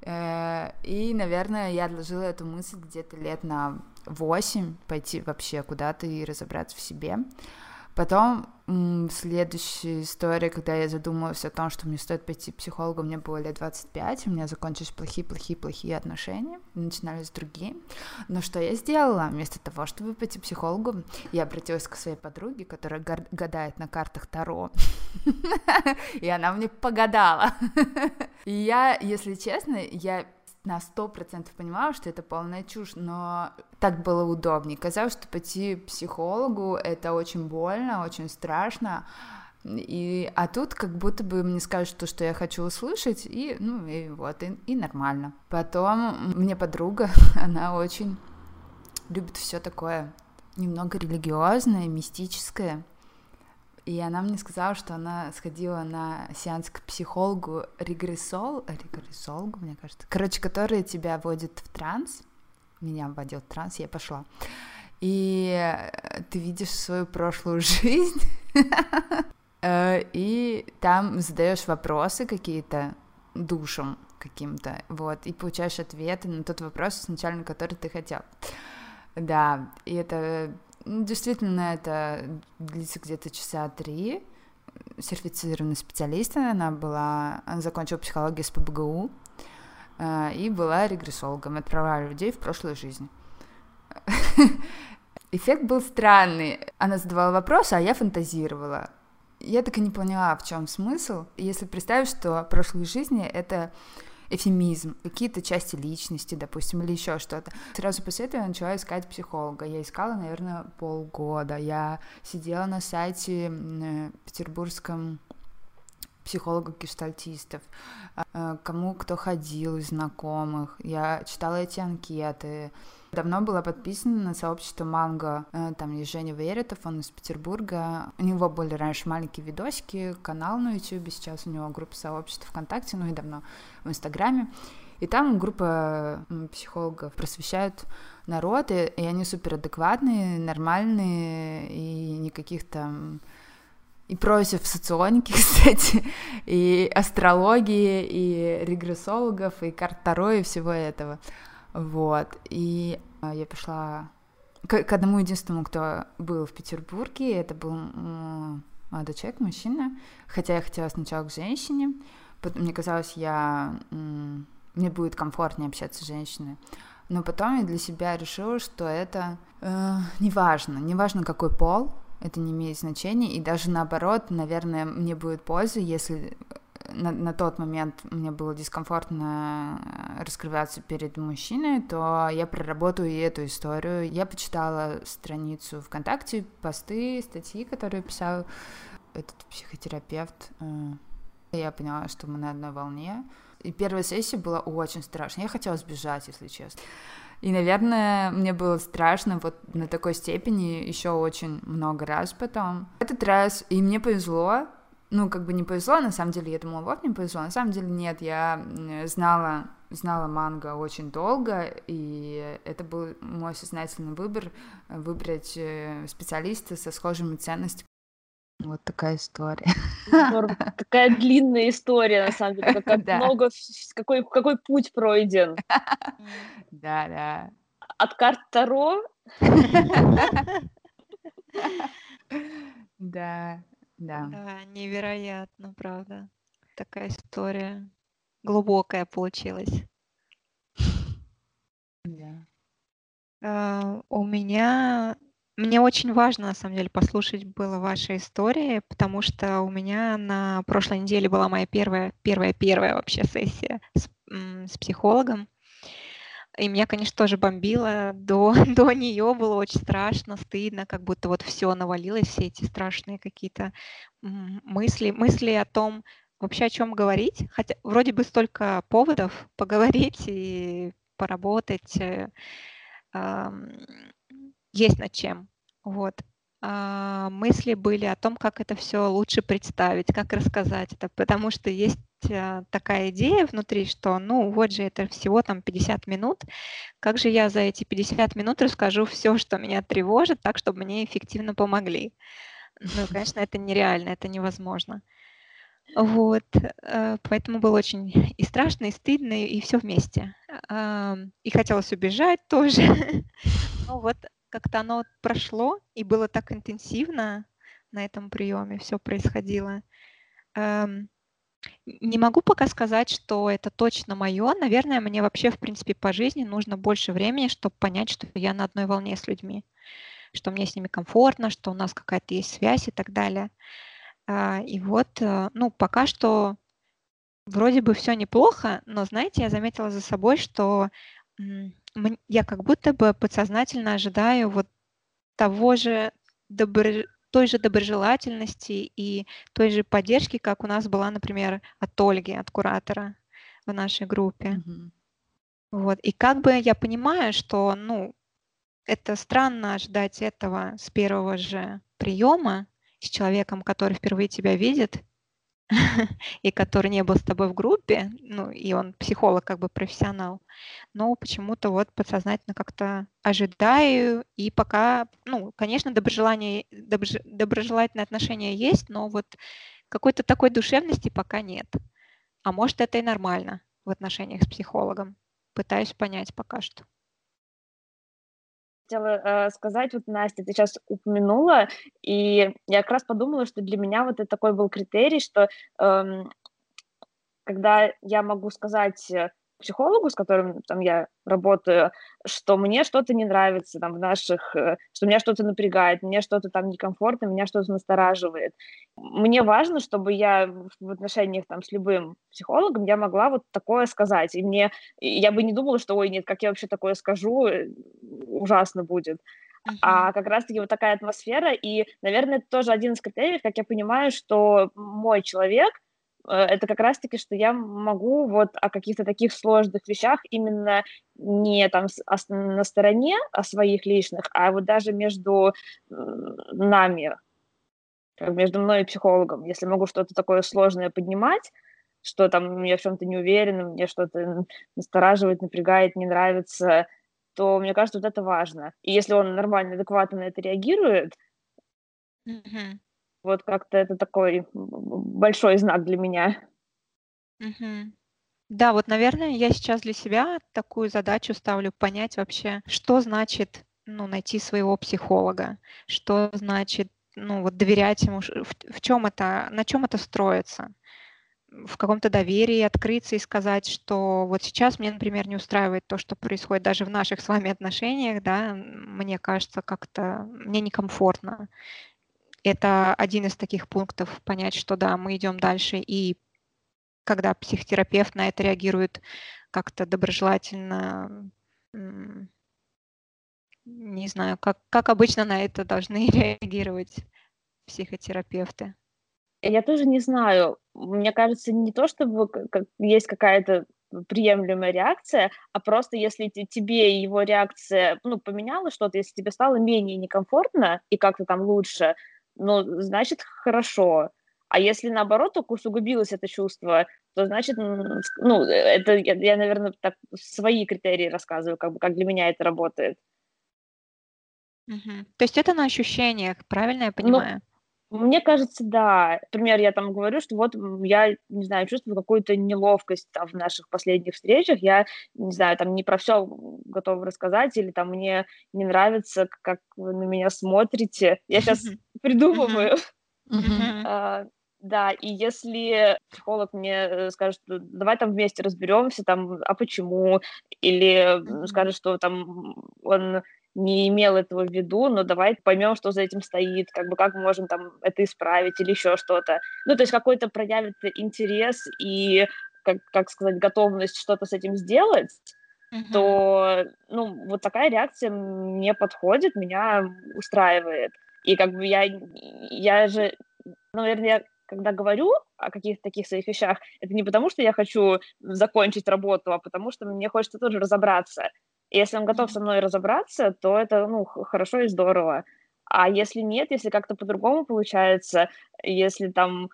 Э, И, наверное, я отложила эту мысль где-то лет на 8, пойти вообще куда-то и разобраться в себе. Потом следующая история, когда я задумалась о том, что мне стоит пойти к психологу, мне было лет 25, у меня закончились плохие-плохие-плохие отношения, начинались другие. Но что я сделала? Вместо того, чтобы пойти к психологу, я обратилась к своей подруге, которая гадает на картах Таро, <laughs> и она мне погадала. <laughs> И я, если честно, я на сто процентов понимала, что это полная чушь, но так было удобнее. Казалось, что пойти к психологу это очень больно, очень страшно. И, а тут как будто бы мне скажут то, что я хочу услышать, и, ну, и вот, и, и нормально. Потом мне подруга, <laughs> она очень любит все такое немного религиозное, мистическое. И она мне сказала, что она сходила на сеанс к психологу регрессол, регрессологу, мне кажется, короче, который тебя вводит в транс. Меня вводил в транс, я пошла. И э, ты видишь свою прошлую <laughs> жизнь, э, и там задаешь вопросы какие-то душам каким-то, вот, и получаешь ответы на тот вопрос, изначально который ты хотел. Да, и это действительно это длится где-то часа три. Сертифицированный специалист она была, она закончила психологию с ПБГУ э, и была регрессологом, отправляла людей в прошлую жизнь. <laughs> Эффект был странный. Она задавала вопросы, а я фантазировала. Я так и не поняла, в чем смысл. Если представить, что прошлые жизни — это эфемизм, какие-то части личности, допустим, или еще что-то. Сразу после этого я начала искать психолога. Я искала, наверное, полгода. Я сидела на сайте э, петербургском психологов-гештальтистов, э, кому кто ходил из знакомых. Я читала эти анкеты. Давно была подписана на сообщество Манго. Э, Там есть Женя Веретов, он из Петербурга. У него были раньше маленькие видосики, канал на YouTube, сейчас у него группа сообщества ВКонтакте, ну и давно в Инстаграме. И там группа психологов просвещают народ, и, и они суперадекватные, нормальные, и никаких там и против соционики, <laughs> кстати, и астрологии, и регрессологов, и карт Таро, и всего этого. Вот. И а, я пришла к, к одному единственному, кто был в Петербурге. Это был молодой человек, мужчина. Хотя я хотела сначала к женщине. Мне казалось, я, мне будет комфортнее общаться с женщиной. Но потом я для себя решила, что это э, неважно. Неважно, какой пол, это не имеет значения. И даже наоборот, наверное, мне будет польза, если на, на тот момент мне было дискомфортно раскрываться перед мужчиной, то я проработаю и эту историю. Я почитала страницу ВКонтакте, посты, статьи, которые писал этот психотерапевт. Э, Я поняла, что мы на одной волне. И первая сессия была очень страшная. Я хотела сбежать, если честно. И, наверное, мне было страшно вот на такой степени еще очень много раз потом. Этот раз, и мне повезло, ну, как бы не повезло, на самом деле, я думала, вот мне повезло, на самом деле нет, я знала, знала манго очень долго, и это был мой сознательный выбор, выбрать специалиста со схожими ценностями. Вот такая история. Какая длинная история, на самом деле, как <laughs> Да. много, какой, какой путь пройден. <laughs> Да, да. От карт Таро <laughs> Да, да. Да, невероятно, правда. Такая история глубокая получилась. Да. А, у меня мне очень важно, на самом деле, послушать было ваши истории, потому что у меня на прошлой неделе была моя первая первая первая вообще сессия с с психологом. И меня, конечно, тоже бомбило. До <laughs> до нее было очень страшно, стыдно, как будто вот все навалилось, все эти страшные какие-то, мысли мысли о том, вообще о чем говорить. Хотя вроде бы столько поводов <laughs> поговорить и поработать, э, есть над чем. Вот. А, мысли были о том, как это все лучше представить, как рассказать это, потому что есть а, такая идея внутри, что ну вот же это всего там 50 минут, как же я за эти 50 минут расскажу все, что меня тревожит, так, чтобы мне эффективно помогли. Ну, конечно, это нереально, это невозможно. Вот, э, поэтому было очень и страшно, и стыдно, и все вместе. И хотелось убежать тоже. <laughs> Но вот как-то оно прошло, и было так интенсивно на этом приеме все происходило. Эм, не могу пока сказать, что это точно мое. Наверное, мне вообще, в принципе, по жизни нужно больше времени, чтобы понять, что я на одной волне с людьми, что мне с ними комфортно, что у нас какая-то есть связь и так далее. А, и вот, э, ну, пока что вроде бы все неплохо, но, знаете, я заметила за собой, что я как будто бы подсознательно ожидаю вот того же добро той же доброжелательности и той же поддержки, как у нас была, например, от Ольги, от куратора в нашей группе. Мгм. Вот. И как бы я понимаю, что, ну, это странно ожидать этого с первого же приема с человеком, который впервые тебя видит, <laughs> и который не был с тобой в группе, ну, и он психолог, как бы профессионал, но почему-то вот подсознательно как-то ожидаю, и пока, ну, конечно, доброжелание, доброж, доброжелательные отношения есть, но вот какой-то такой душевности пока нет. А может, это и нормально в отношениях с психологом. Пытаюсь понять пока что хотела э, сказать, вот, Настя, ты сейчас упомянула, и я как раз подумала, что для меня вот это такой был критерий, что э, когда я могу сказать э, психологу, с которым там я работаю, что мне что-то не нравится там в наших, э, что меня что-то напрягает, мне что-то там некомфортно, меня что-то настораживает. Мне важно, чтобы я в отношениях там с любым психологом я могла вот такое сказать, и мне я бы не думала, что ой нет, как я вообще такое скажу, э, ужасно будет. Uh-huh. А как раз-таки вот такая атмосфера, и, наверное, это тоже один из критериев, как я понимаю, что мой человек, это как раз-таки, что я могу вот о каких-то таких сложных вещах именно не там на стороне о своих личных, а вот даже между нами, как между мной и психологом, если могу что-то такое сложное поднимать, что там я в чем-то не уверена, мне что-то настораживает, напрягает, не нравится, то мне кажется, вот это важно. И если он нормально, адекватно на это реагирует, mm-hmm. Вот как-то это такой большой знак для меня. Мгм. Да, вот, наверное, я сейчас для себя такую задачу ставлю понять вообще, что значит, ну, найти своего психолога, что значит, ну, вот доверять ему, в, в чем это, на чем это строится, в каком-то доверии открыться и сказать, что вот сейчас мне, например, не устраивает то, что происходит даже в наших с вами отношениях, да, мне кажется, как-то мне некомфортно это один из таких пунктов, понять, что да, мы идем дальше, и когда психотерапевт на это реагирует как-то доброжелательно, не знаю, как, как обычно на это должны <laughs> реагировать психотерапевты. Я тоже не знаю. Мне кажется, не то, чтобы есть какая-то приемлемая реакция, а просто если тебе его реакция ну, поменяла что-то, если тебе стало менее некомфортно и как-то там лучше, ну, значит, хорошо. А если наоборот только усугубилось это чувство, то значит, ну, это я, я наверное, так свои критерии рассказываю, как бы как для меня это работает. Угу. То есть это на ощущениях, правильно я ну, понимаю? Ну, мне кажется, да. Например, я там говорю, что вот я, не знаю, чувствую какую-то неловкость там, в наших последних встречах. Я, не знаю, там не про все готова рассказать, или там мне не нравится, как вы на меня смотрите. Я сейчас <laughs> придумываю. <laughs> А, Да, и если психолог мне э, скажет, давай там вместе разберемся, там, а почему, или скажет, что там он не имел этого в виду, но давай поймем, что за этим стоит, как бы как мы можем там это исправить или еще что-то. Ну, то есть какой-то проявит интерес и, как, как сказать, готовность что-то с этим сделать, uh-huh. то, ну, вот такая реакция мне подходит, меня устраивает. И как бы я, я же, наверное, я когда говорю о каких-то таких своих вещах, это не потому, что я хочу закончить работу, а потому что мне хочется тоже разобраться. И если он готов со мной разобраться, то это, ну, хорошо и здорово. А если нет, если как-то по-другому получается, если там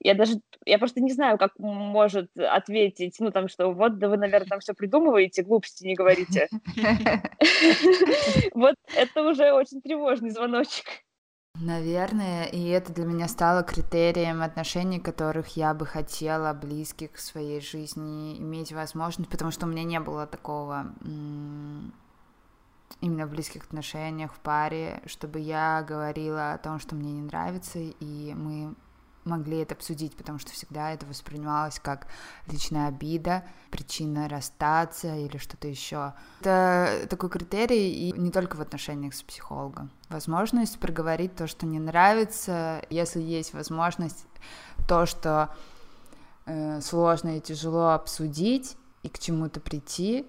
я даже, я просто не знаю, как может ответить, ну, там, что вот, да вы, наверное, там все придумываете, глупости не говорите. <laughs> <laughs> Вот это уже очень тревожный звоночек. Наверное, и это для меня стало критерием отношений, которых я бы хотела близких в своей жизни иметь возможность, потому что у меня не было такого именно в близких отношениях, в паре, чтобы я говорила о том, что мне не нравится, и мы могли это обсудить, потому что всегда это воспринималось как личная обида, причина расстаться или что-то еще. Это такой критерий и не только в отношениях с психологом. Возможность проговорить то, что не нравится, если есть возможность то, что э, сложно и тяжело обсудить и к чему-то прийти,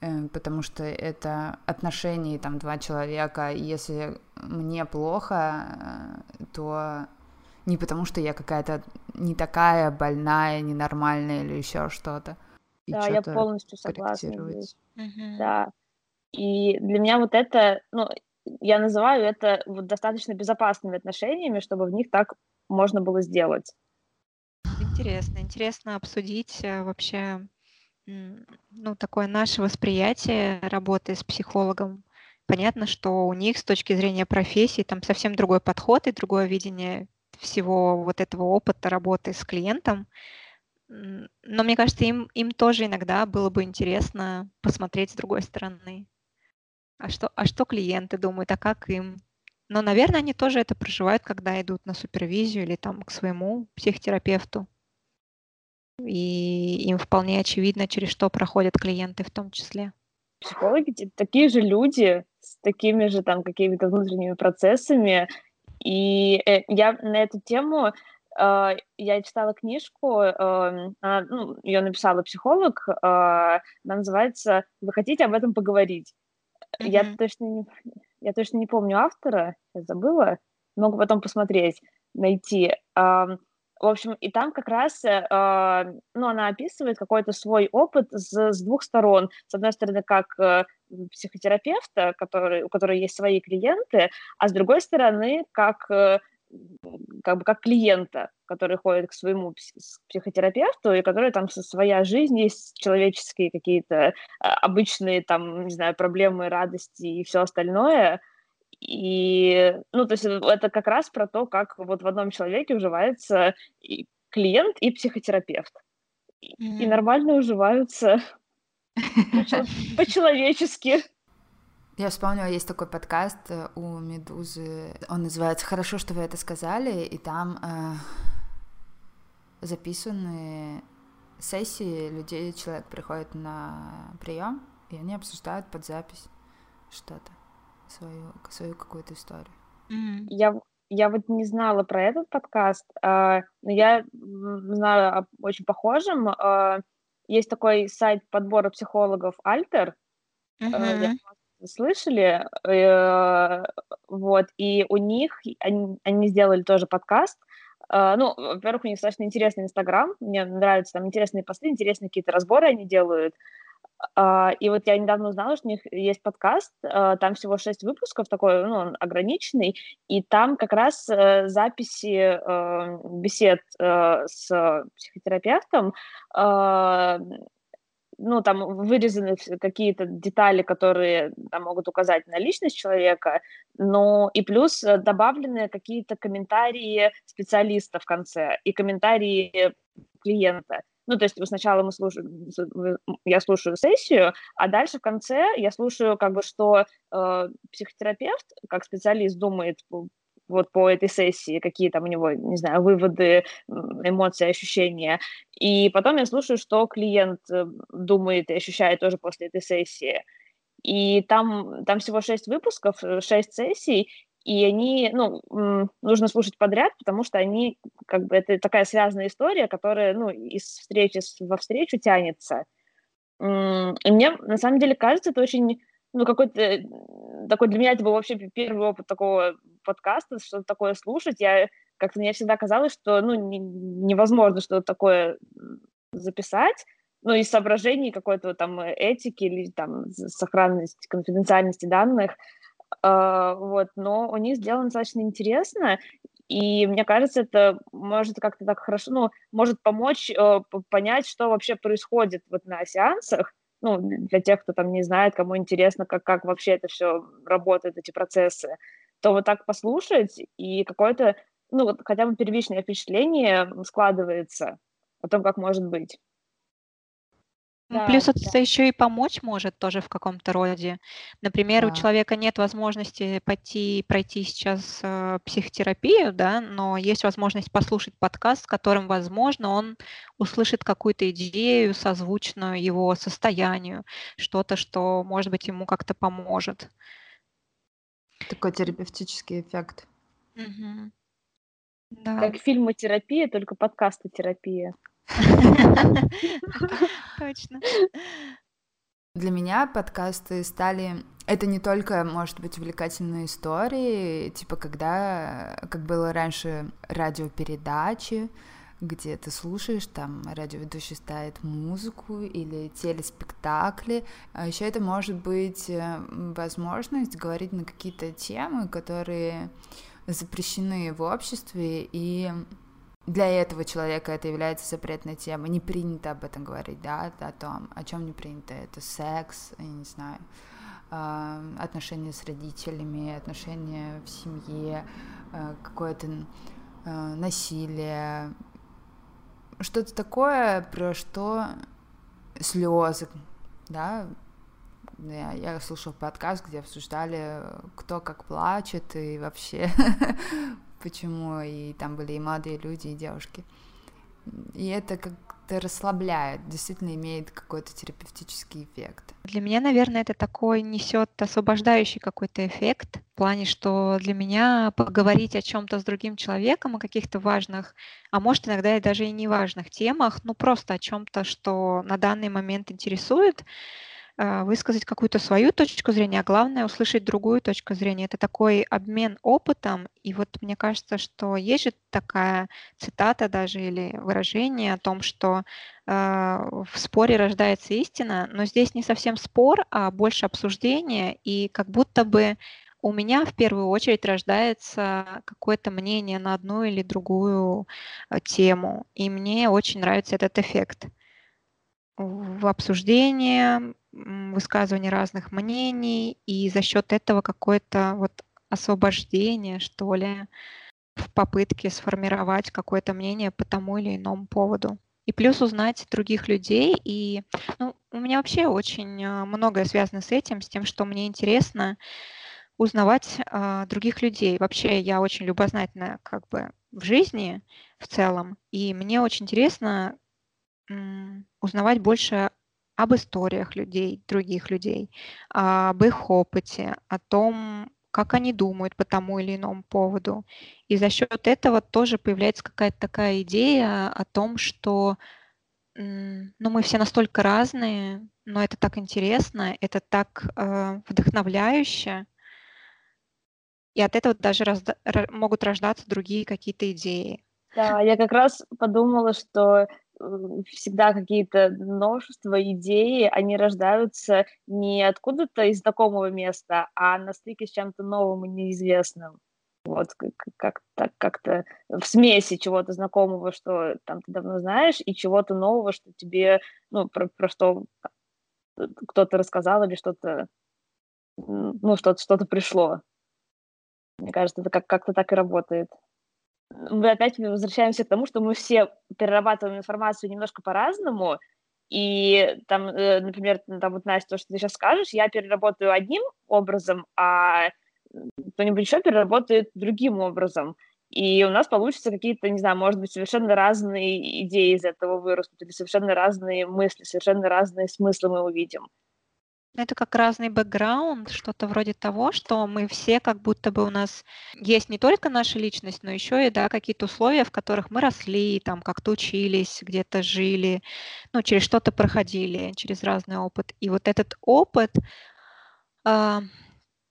э, потому что это отношения там два человека, и если мне плохо, э, то не потому, что я какая-то не такая больная, ненормальная или еще что-то. Да, я полностью согласна здесь. Угу. Да. И для меня вот это, ну, я называю это вот достаточно безопасными отношениями, чтобы в них так можно было сделать. Интересно, интересно обсудить э, вообще, ну, такое наше восприятие работы с психологом. Понятно, что у них с точки зрения профессии там совсем другой подход и другое видение всего вот этого опыта работы с клиентом. Но мне кажется, им, им тоже иногда было бы интересно посмотреть с другой стороны. А что, а что клиенты думают, а как им? Но, наверное, они тоже это проживают, когда идут на супервизию или там к своему психотерапевту. И им вполне очевидно, через что проходят клиенты в том числе. Психологи такие же люди с такими же там какими-то внутренними процессами, и э, я на эту тему э, я читала книжку, э, она, ну, ее написала психолог, она называется «Вы хотите об этом поговорить?». Mm-hmm. Я точно не, я точно не помню автора, я забыла, могу потом посмотреть, найти. Э, в общем, и там как раз, э, ну, она описывает какой-то свой опыт с, с двух сторон. С одной стороны, как психотерапевта, который, у которого есть свои клиенты, а с другой стороны, как э, как бы как клиента, который ходит к своему психотерапевту, и который там со своя жизнь есть, человеческие какие-то а, обычные там, не знаю, проблемы, радости и все остальное, и, ну, то есть это как раз про то, как вот в одном человеке уживается и клиент, и психотерапевт. Mm-hmm. И нормально уживаются <laughs> по-человечески. Я вспомнила, есть такой подкаст э, у Медузы, он называется «Хорошо, что вы это сказали», и там э, записаны сессии людей, человек приходит на прием, и они обсуждают под запись что-то свою, свою какую-то историю. Mm-hmm. Я, я вот не знала про этот подкаст, э, но я знаю о очень похожем. Э, есть такой сайт подбора психологов Альтер. Э, слышали? Э, вот, и у них, они, они сделали тоже подкаст, Uh, ну, во-первых, у них достаточно интересный Инстаграм, мне нравятся там интересные посты, интересные какие-то разборы они делают, и вот я недавно узнала, что у них есть подкаст, а, там всего шесть выпусков, такой, ну, он ограниченный, и там как раз э, записи э, бесед э, с психотерапевтом, а, ну, там вырезаны какие-то детали, которые там, могут указать на личность человека, но и плюс добавлены какие-то комментарии специалиста в конце и комментарии клиента. Ну, то есть сначала мы слушаем, я слушаю сессию, а дальше в конце я слушаю, как бы, что э, психотерапевт, как специалист, думает вот по этой сессии, какие там у него, не знаю, выводы, эмоции, ощущения. И потом я слушаю, что клиент э, думает и ощущает тоже после этой сессии. И там, там всего шесть выпусков, э, шесть сессий, и они, ну, нужно слушать подряд, потому что они, как бы, это такая связанная история, которая, ну, из встречи во встречу тянется. И мне, на самом деле, кажется, это очень, ну, какой-то такой для меня это был вообще первый опыт такого подкаста, что-то такое слушать. Я как-то мне всегда казалось, что, ну, не, невозможно что-то такое записать, ну, из соображений какой-то там этики или там сохранности, конфиденциальности данных, вот, но у них сделано достаточно интересно, и мне кажется, это может как-то так хорошо, ну, может помочь uh, понять, что вообще происходит вот на сеансах, ну, для тех, кто там не знает, кому интересно, как, как вообще это все работает, эти процессы, то вот так послушать, и какое-то, ну, хотя бы первичное впечатление складывается о том, как может быть. Ну, да, Плюс это да. еще и помочь может тоже в каком-то роде. Например, у человека нет возможности пойти пройти сейчас э, психотерапию, да, но есть возможность послушать подкаст, в котором, возможно, он услышит какую-то идею, созвучную его состоянию, что-то, что, может быть, ему как-то поможет. Такой терапевтический эффект. Мгм. Да. Как фильмотерапия, только подкастотерапия. <laughs> Точно. Для меня подкасты стали... Это не только, может быть, увлекательные истории, типа когда, как было раньше, радиопередачи, где ты слушаешь, там радиоведущий ставит музыку или телеспектакли. А еще это может быть э, возможность говорить на какие-то темы, которые запрещены в обществе, и для этого человека это является запретной темой. Не принято об этом говорить, да, о том, о чем не принято. Это секс, я не знаю, а, отношения с родителями, отношения в семье, а, какое-то а, насилие, что-то такое, про что слезы, да, я, я слушал подкаст, где обсуждали, кто как плачет и вообще <laughs> почему, и там были и молодые люди, и девушки. И это как-то расслабляет, действительно имеет какой-то терапевтический эффект. Для меня, наверное, это такой несет освобождающий какой-то эффект, в плане, что для меня поговорить о чем-то с другим человеком, о каких-то важных, а может иногда и даже и неважных темах, ну просто о чем-то, что на данный момент интересует, высказать какую-то свою точку зрения, а главное услышать другую точку зрения. Это такой обмен опытом. И вот мне кажется, что есть же такая цитата даже или выражение о том, что э, в споре рождается истина, но здесь не совсем спор, а больше обсуждение, и как будто бы у меня в первую очередь рождается какое-то мнение на одну или другую э, тему, и мне очень нравится этот эффект в обсуждении, высказывание разных мнений, и за счет этого какое-то вот освобождение, что ли, в попытке сформировать какое-то мнение по тому или иному поводу. И плюс узнать других людей. И ну, у меня вообще очень а, многое связано с этим, с тем, что мне интересно узнавать э, других людей. Вообще я очень любознательна как бы в жизни в целом, и мне очень интересно м, узнавать больше об историях людей, других людей, об их опыте, о том, как они думают по тому или иному поводу. И за счет этого тоже появляется какая-то такая идея о том, что ну, мы все настолько разные, но это так интересно, это так э, вдохновляюще. И от этого даже разда- могут рождаться другие какие-то идеи. Да, я как раз подумала, что всегда какие-то новшества, идеи, они рождаются не откуда-то из знакомого места, а на стыке с чем-то новым и неизвестным. Вот как-то как в смеси чего-то знакомого, что там ты давно знаешь, и чего-то нового, что тебе, ну, про, про что кто-то рассказал или что-то, ну, что-то что пришло. Мне кажется, это как- как-то так и работает мы опять возвращаемся к тому, что мы все перерабатываем информацию немножко по-разному, и там, э, например, там вот, Настя, то, что ты сейчас скажешь, я переработаю одним образом, а кто-нибудь еще переработает другим образом. И у нас получится какие-то, не знаю, может быть, совершенно разные идеи из этого вырастут, или совершенно разные мысли, совершенно разные смыслы мы увидим. Это как разный бэкграунд, что-то вроде того, что мы все как будто бы у нас есть не только наша личность, но еще и да, какие-то условия, в которых мы росли, там как-то учились, где-то жили, ну, через что-то проходили, через разный опыт. И вот этот опыт, э,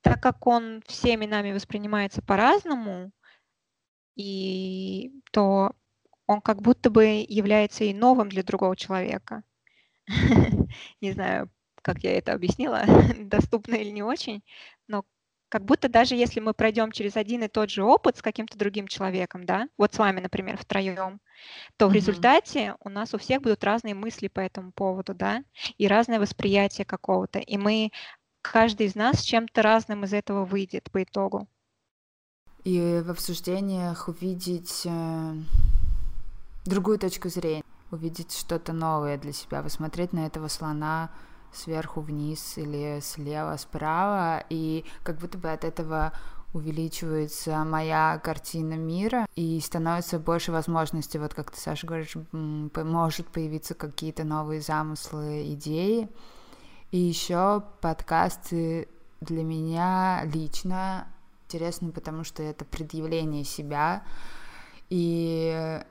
так как он всеми нами воспринимается по-разному, и то он как будто бы является и новым для другого человека. <laughs> Не знаю, как я это объяснила, <laughs> доступно или не очень, но как будто даже если мы пройдем через один и тот же опыт с каким-то другим человеком, да, вот с вами, например, втроем, то в mm-hmm. результате у нас у всех будут разные мысли по этому поводу, да, и разное восприятие какого-то, и мы, каждый из нас чем-то разным из этого выйдет по итогу. И в обсуждениях увидеть э, другую точку зрения, увидеть что-то новое для себя, посмотреть на этого слона сверху вниз или слева справа, и как будто бы от этого увеличивается моя картина мира и становится больше возможностей, вот как ты, Саша, говоришь, может появиться какие-то новые замыслы, идеи. И еще подкасты для меня лично интересны, потому что это предъявление себя, и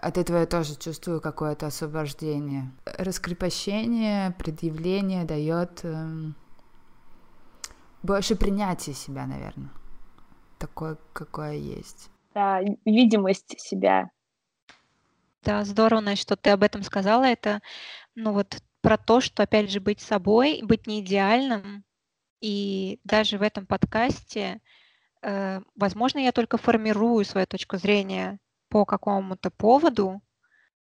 от этого я тоже чувствую какое-то освобождение. Раскрепощение, предъявление дает э, больше принятия себя, наверное, такое, какое есть. Да, видимость себя. Да, здорово, Настя, что ты об этом сказала. Это, ну вот, про то, что, опять же, быть собой, быть не идеальным. И даже в этом подкасте, э, возможно, я только формирую свою точку зрения по какому-то поводу,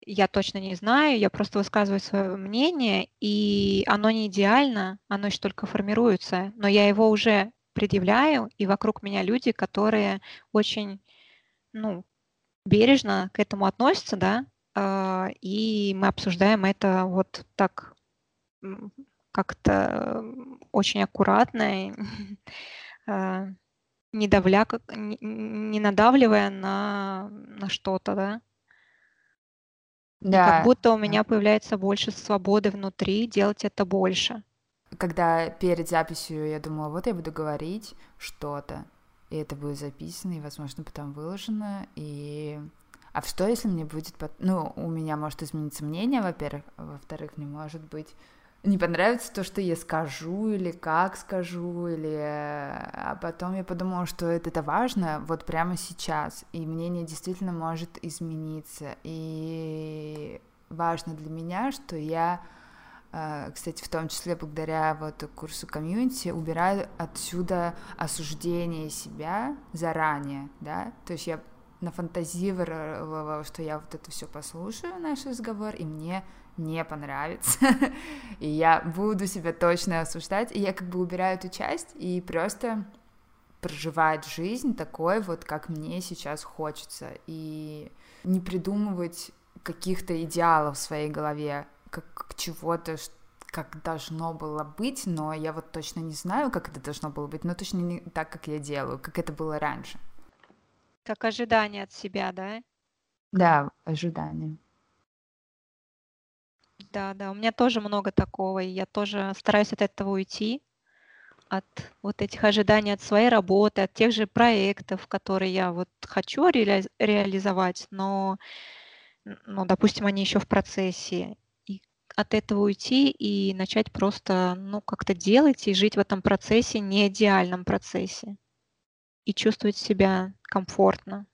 я точно не знаю, я просто высказываю свое мнение, и оно не идеально, оно еще только формируется, но я его уже предъявляю, и вокруг меня люди, которые очень, ну, бережно к этому относятся, да, а, и мы обсуждаем это вот так как-то очень аккуратно, <laughs> а, не, давля, не, не надавливая на, на что-то, да? Да. И как будто у меня появляется больше свободы внутри делать это больше. Когда перед записью я думала, вот я буду говорить что-то, и это будет записано, и, возможно, потом выложено, и... А что, если мне будет... Ну, у меня может измениться мнение, во-первых, а во-вторых, мне может быть не понравится то, что я скажу, или как скажу, или... А потом я подумала, что это, это важно вот прямо сейчас, и мнение действительно может измениться. И важно для меня, что я, э, кстати, в том числе благодаря вот курсу комьюнити, убираю отсюда осуждение себя заранее, да, то есть я нафантазировала, что я вот это все послушаю, наш разговор, и мне не понравится, <laughs> и я буду себя точно осуждать, и я как бы убираю эту часть и просто проживать жизнь такой вот, как мне сейчас хочется, и не придумывать каких-то идеалов в своей голове, как чего-то, как должно было быть, но я вот точно не знаю, как это должно было быть, но точно не так, как я делаю, как это было раньше. Как ожидание от себя, да? Да, ожидание. Да, да, у меня тоже много такого, и я тоже стараюсь от этого уйти, от вот этих ожиданий от своей работы, от тех же проектов, которые я вот хочу реали- реализовать, но, ну, допустим, они еще в процессе. И от этого уйти и начать просто, ну, как-то делать и жить в этом процессе, не идеальном процессе, и чувствовать себя комфортно.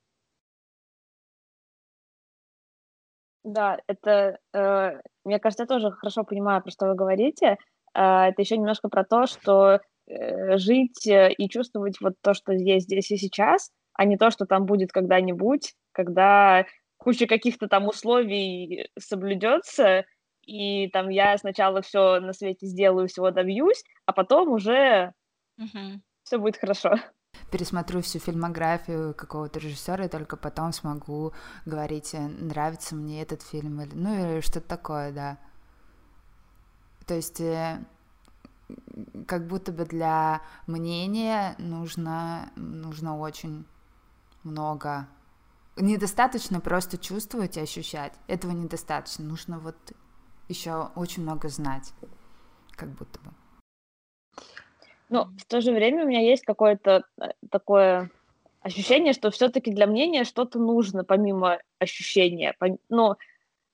Да, это, э, мне кажется, я тоже хорошо понимаю, про что вы говорите. Э, это еще немножко про то, что э, жить э, и чувствовать вот то, что есть здесь и сейчас, а не то, что там будет когда-нибудь, когда куча каких-то там условий соблюдется, и там я сначала все на свете сделаю, всего добьюсь, а потом уже угу. все будет хорошо пересмотрю всю фильмографию какого-то режиссера и только потом смогу говорить, э, нравится мне этот фильм или ну или что-то такое, да. То есть э, как будто бы для мнения нужно, нужно очень много. Недостаточно просто чувствовать и ощущать. Этого недостаточно. Нужно вот еще очень много знать, как будто бы. Ну, в то же время у меня есть какое-то э, такое ощущение, что все-таки для мнения что-то нужно помимо ощущения. Ну,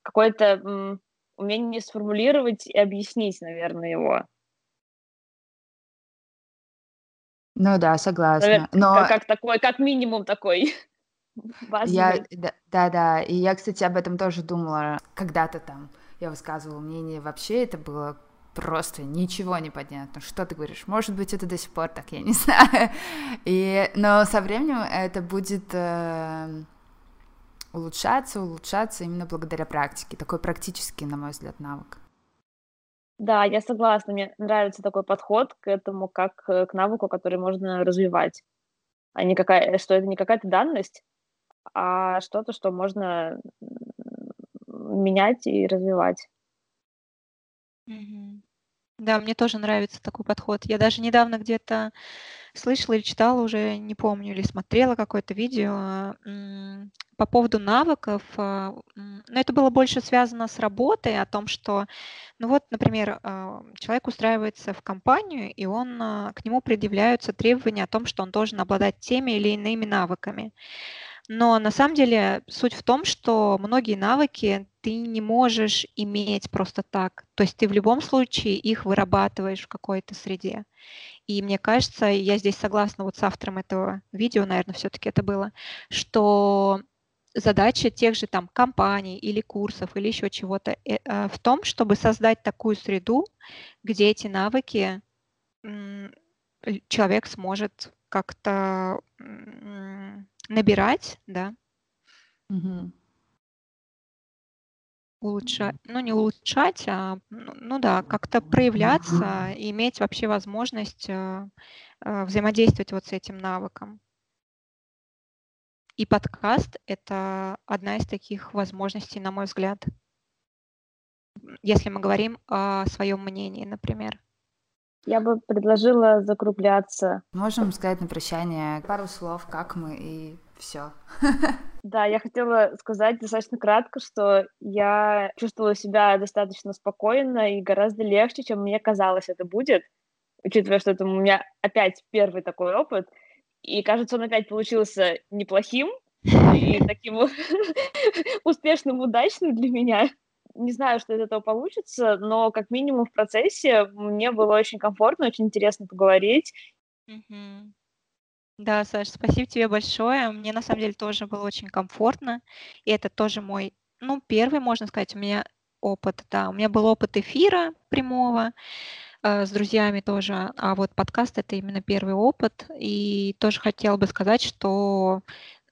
какое-то умение сформулировать и объяснить, наверное, его. Ну да, согласна. Наверное, Но как, как такой, как минимум такой <laughs> я, да, да, да, и я, кстати, об этом тоже думала когда-то там. Я высказывала мнение, вообще это было просто ничего не понятно. Что ты говоришь? Может быть, это до сих пор так, я не <laughs> знаю. И, но со временем это будет э, улучшаться, улучшаться именно благодаря практике. Такой практический, на мой взгляд, навык. Да, я согласна. Мне нравится такой подход к этому, как к навыку, который можно развивать. А не какая, что это не какая-то данность, а что-то, что можно менять и развивать. Да, мне тоже нравится такой подход. Я даже недавно где-то слышала или читала, уже не помню, или смотрела какое-то видео по поводу навыков. А, но это было больше связано с работой, о том, что, ну вот, например, а, человек устраивается в компанию, и он, а, к нему предъявляются требования о том, что он должен обладать теми или иными навыками. Но на самом деле суть в том, что многие навыки ты не можешь иметь просто так. То есть ты в любом случае их вырабатываешь в какой-то среде. И мне кажется, я здесь согласна вот с автором этого видео, наверное, все-таки это было, что задача тех же там компаний или курсов или еще чего-то э, э, в том, чтобы создать такую среду, где эти навыки человек сможет как-то набирать, да, Мгм. Улучшать, ну не улучшать, а ну, ну да, как-то проявляться и иметь вообще возможность э, э, взаимодействовать вот с этим навыком. И подкаст — это одна из таких возможностей, на мой взгляд, если мы говорим о своем мнении, например. Я бы предложила закругляться. Можем сказать на прощание пару слов, как мы, и все. Да, я хотела сказать достаточно кратко, что я чувствовала себя достаточно спокойно и гораздо легче, чем мне казалось это будет, учитывая, что это у меня опять первый такой опыт, и кажется, он опять получился неплохим и таким <laughs> успешным, удачным для меня не знаю, что из этого получится, но как минимум в процессе мне было очень комфортно, очень интересно поговорить. Мгм. Да, Саш, спасибо тебе большое. Мне на самом деле тоже было очень комфортно. И это тоже мой, ну, первый, можно сказать, у меня опыт, да. У меня был опыт эфира прямого э, с друзьями тоже, а вот подкаст это именно первый опыт. И тоже хотела бы сказать, что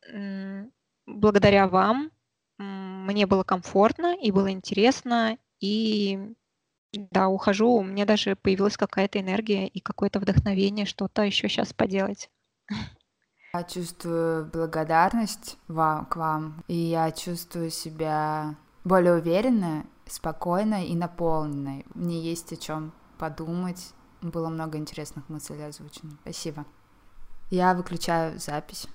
м, благодаря вам мне было комфортно и было интересно, и да, ухожу, у меня даже появилась какая-то энергия и какое-то вдохновение что-то еще сейчас поделать. Я чувствую благодарность вам, к вам, и я чувствую себя более уверенно, спокойной и наполненной. Мне есть о чем подумать. Было много интересных мыслей озвучено. Спасибо. Я выключаю запись.